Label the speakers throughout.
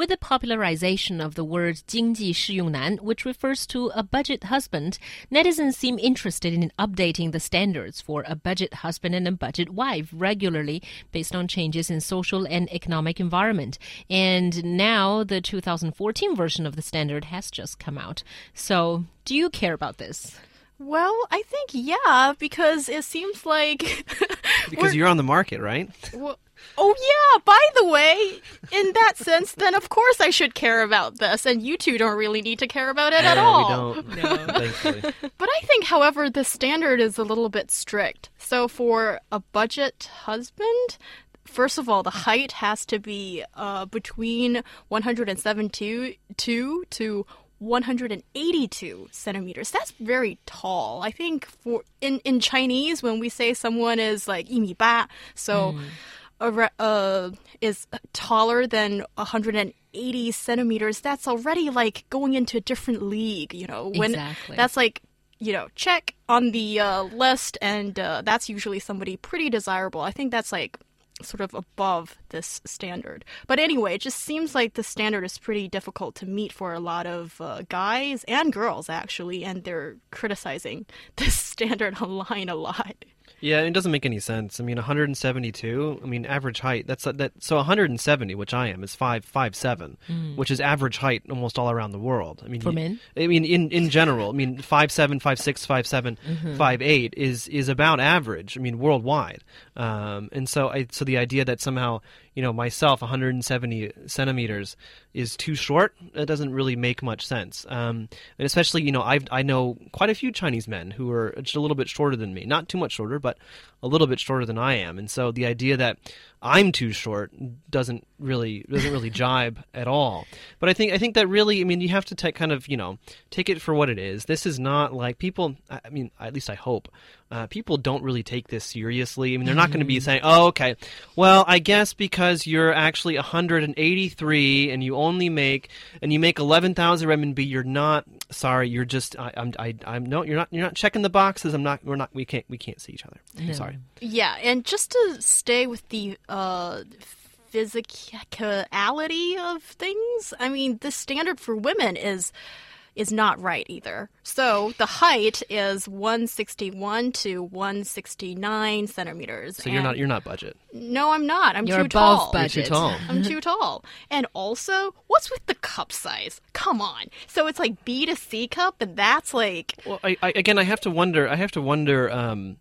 Speaker 1: With the popularization of the word 经济适用男, which refers to a budget husband, netizens seem interested in updating the standards for a budget husband and a budget wife regularly based on changes in social and economic environment. And now the 2014 version of the standard has just come out. So, do you care about this?
Speaker 2: Well, I think yeah, because it seems like
Speaker 3: because you're on the market, right?
Speaker 2: Well, oh yeah. By the way, in that sense, then of course I should care about this, and you two don't really need to care about it
Speaker 3: yeah,
Speaker 2: at all.
Speaker 3: We don't. No. Thankfully.
Speaker 2: But I think, however, the standard is a little bit strict. So for a budget husband, first of all, the height has to be uh, between 172 to 182 centimeters. That's very tall. I think for in in Chinese when we say someone is like 一米八, so mm. uh, is taller than 180 centimeters, that's already like going into a different league, you know.
Speaker 1: When exactly.
Speaker 2: that's like you know, check on the uh, list, and uh, that's usually somebody pretty desirable. I think that's like sort of above this standard. But anyway, it just seems like the standard is pretty difficult to meet for a lot of uh, guys and girls, actually, and they're criticizing this standard online a lot.
Speaker 3: Yeah, it doesn't make any sense. I mean, 172. I mean, average height. That's that. So 170, which I am, is five five seven, mm. which is average height almost all around the world. I mean,
Speaker 1: for men.
Speaker 3: I mean, in in general, I mean, five seven, five six, five seven, mm-hmm. five eight is is about average. I mean, worldwide. Um, and so I so the idea that somehow you know myself 170 centimeters is too short. It doesn't really make much sense. Um, and especially you know i i know quite a few chinese men who are just a little bit shorter than me. Not too much shorter but a little bit shorter than i am. And so the idea that i'm too short doesn't really doesn't really jibe at all but i think i think that really i mean you have to take kind of you know take it for what it is this is not like people i mean at least i hope uh, people don't really take this seriously. I mean, they're not going to be mm-hmm. saying, "Oh, okay, well, I guess because you're actually 183 and you only make and you make 11,000 renminbi, you're not sorry. You're just I, I'm I, I'm no, you're not you're not checking the boxes. I'm not. We're not. We can't. We can't see each other. No. Sorry.
Speaker 2: Yeah, and just to stay with the. Uh, physicality of things. I mean, the standard for women is is not right either. So the height is 161 to 169 centimeters.
Speaker 3: So you're not you're not budget.
Speaker 2: No, I'm not. I'm
Speaker 1: you're
Speaker 2: too
Speaker 1: above
Speaker 2: tall.
Speaker 1: Budget.
Speaker 3: You're too tall.
Speaker 2: I'm too tall. And also, what's with the cup size? Come on. So it's like B to C cup, and that's like.
Speaker 3: Well, I, I again, I have to wonder. I have to wonder. Um,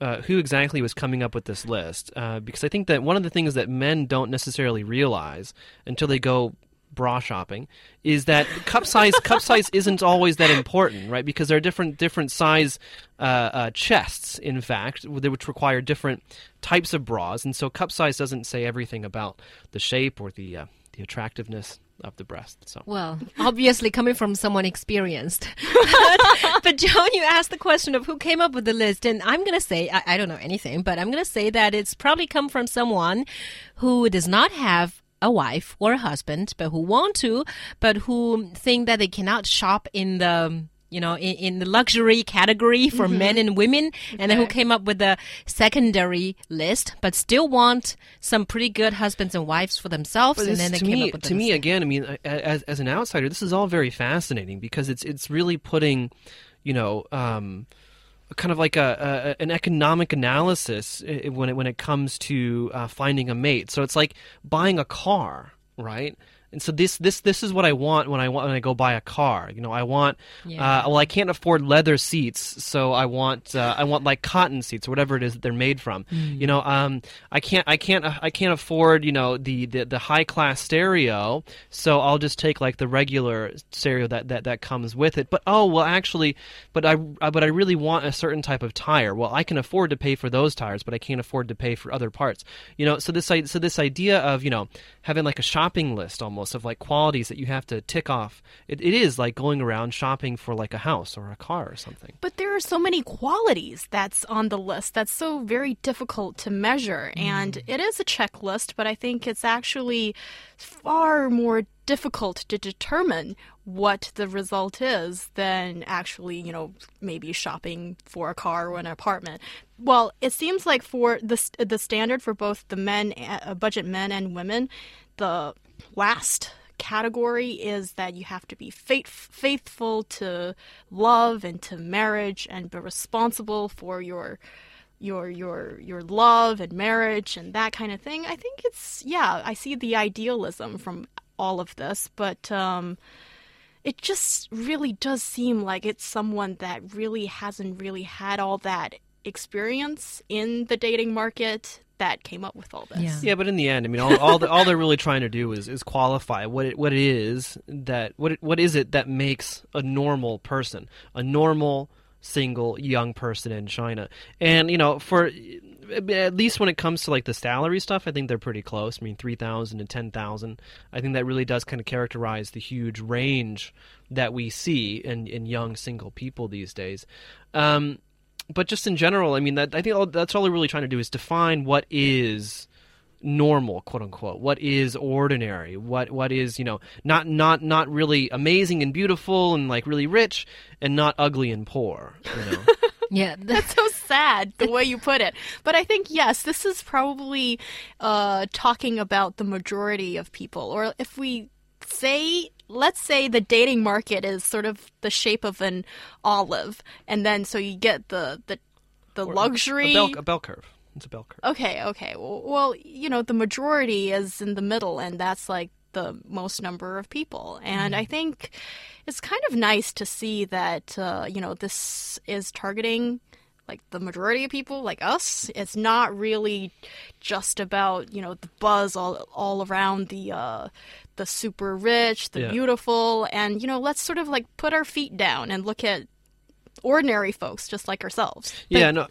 Speaker 3: uh, who exactly was coming up with this list? Uh, because I think that one of the things that men don't necessarily realize until they go bra shopping is that cup size cup size isn't always that important, right? Because there are different different size uh, uh, chests, in fact, which require different types of bras, and so cup size doesn't say everything about the shape or the uh, the attractiveness of the breast. So
Speaker 1: well, obviously coming from someone experienced. but, but Joan, you asked the question of who came up with the list, and I'm gonna say I, I don't know anything, but I'm gonna say that it's probably come from someone who does not have a wife or a husband, but who want to, but who think that they cannot shop in the you know, in, in the luxury category for mm-hmm. men and women, okay. and then who came up with the secondary list, but still want some pretty good husbands and wives for themselves.
Speaker 3: But
Speaker 1: and then they
Speaker 3: to
Speaker 1: came
Speaker 3: me,
Speaker 1: up with
Speaker 3: to me again. I mean, as as an outsider, this is all very fascinating because it's it's really putting, you know. Um, kind of like a, a, an economic analysis when it when it comes to uh, finding a mate. So it's like buying a car, right? And so this this this is what I want when I want when I go buy a car. You know, I want yeah. uh, well, I can't afford leather seats, so I want uh, I want like cotton seats or whatever it is that they're made from. Mm. You know, um, I can't I can't I can't afford you know the, the, the high class stereo, so I'll just take like the regular stereo that, that that comes with it. But oh well, actually, but I uh, but I really want a certain type of tire. Well, I can afford to pay for those tires, but I can't afford to pay for other parts. You know, so this so this idea of you know having like a shopping list almost of like qualities that you have to tick off. It, it is like going around shopping for like a house or a car or something.
Speaker 2: But there are so many qualities that's on the list that's so very difficult to measure. And it is a checklist, but I think it's actually far more difficult to determine what the result is than actually, you know, maybe shopping for a car or an apartment. Well, it seems like for the the standard for both the men, uh, budget men and women, the last category is that you have to be faith, faithful to love and to marriage and be responsible for your your your your love and marriage and that kind of thing. I think it's yeah, I see the idealism from all of this, but um it just really does seem like it's someone that really hasn't really had all that experience in the dating market that came up with all this.
Speaker 1: Yeah.
Speaker 3: Yeah, but in the end, I mean, all all, the, all they're really trying to do is, is qualify what it, what it is that what it, what is it that makes a normal person, a normal single young person in China, and you know, for at least when it comes to like the salary stuff, I think they're pretty close. I mean, three thousand and ten thousand. I think that really does kind of characterize the huge range that we see in in young single people these days. Um, but just in general, I mean, that I think all, that's all they're really trying to do is define what is normal, quote unquote. What is ordinary? What what is you know not not not really amazing and beautiful and like really rich, and not ugly and poor. You know.
Speaker 1: Yeah,
Speaker 2: That's so sad the way you put it. But I think yes, this is probably uh, talking about the majority of people. Or if we say, let's say the dating market is sort of the shape of an olive, and then so you get the the the luxury.
Speaker 3: a bell, a bell curve. It's a bell curve.
Speaker 2: Okay, okay. Well, well, you know, the majority is in the middle, and that's like the most number of people. And I think it's kind of nice to see that, uh, you know, this is targeting like the majority of people, like us. It's not really just about, you know, the buzz all, all around the, uh, the super rich, the
Speaker 3: Yeah.
Speaker 2: beautiful, and, you know, let's sort of like put our feet down and look at ordinary folks just like ourselves.
Speaker 3: yeah, no.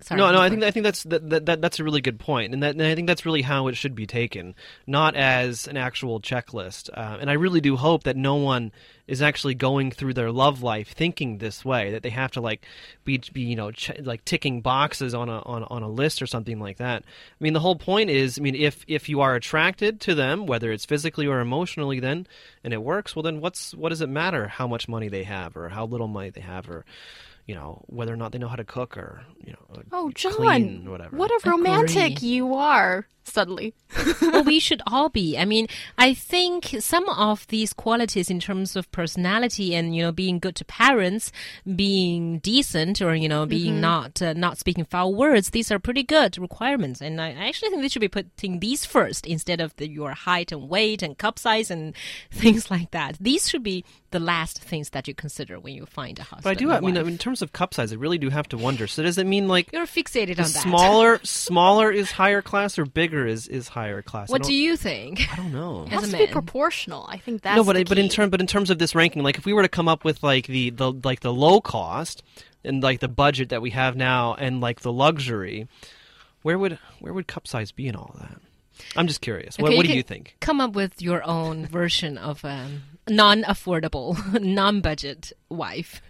Speaker 1: Sorry,
Speaker 3: no, no. I think I think that's that, that, that that's a really good point, and that and I think that's really how it should be taken, not as an actual checklist. Uh, and I really do hope that no one is actually going through their love life thinking this way, that they have to like be be you know ch- like ticking boxes on a on, on a list or something like that. I mean, the whole point is, I mean, if if you are attracted to them, whether it's physically or emotionally, then and it works, well, then what's what does it matter how much money they have or how little money they have or you know whether or not they know how to cook or you know
Speaker 2: Oh, John,
Speaker 3: clean or whatever.
Speaker 2: what a romantic
Speaker 1: Agree.
Speaker 2: you are suddenly.
Speaker 1: well, we should all be. I mean, I think some of these qualities in terms of personality and you know being good to parents, being decent, or you know being not uh, not speaking foul words, these are pretty good requirements. And I I actually think they should be putting these first instead of the, your height and weight and cup size and things like that. These should be the last things that you consider when you find a husband.
Speaker 3: But I do. I mean, in terms of cup size, I really do have to wonder. So does it mean like
Speaker 1: you're fixated on that.
Speaker 3: smaller smaller is higher class or bigger is is higher class?
Speaker 1: What
Speaker 3: don't-
Speaker 1: you think?
Speaker 3: I don't know.
Speaker 2: It
Speaker 1: As
Speaker 2: has to be proportional. I think that's
Speaker 3: no, but
Speaker 2: the
Speaker 3: but in
Speaker 2: key.
Speaker 3: term but in terms of this ranking, like if we were to come up with like the the like the low cost and like the budget that we have now and like the luxury, where would where would cup size be in all of that? I'm just curious. What,
Speaker 1: Okay,
Speaker 3: what do you think?
Speaker 1: Come up with your own version of a non-affordable, non-budget wife.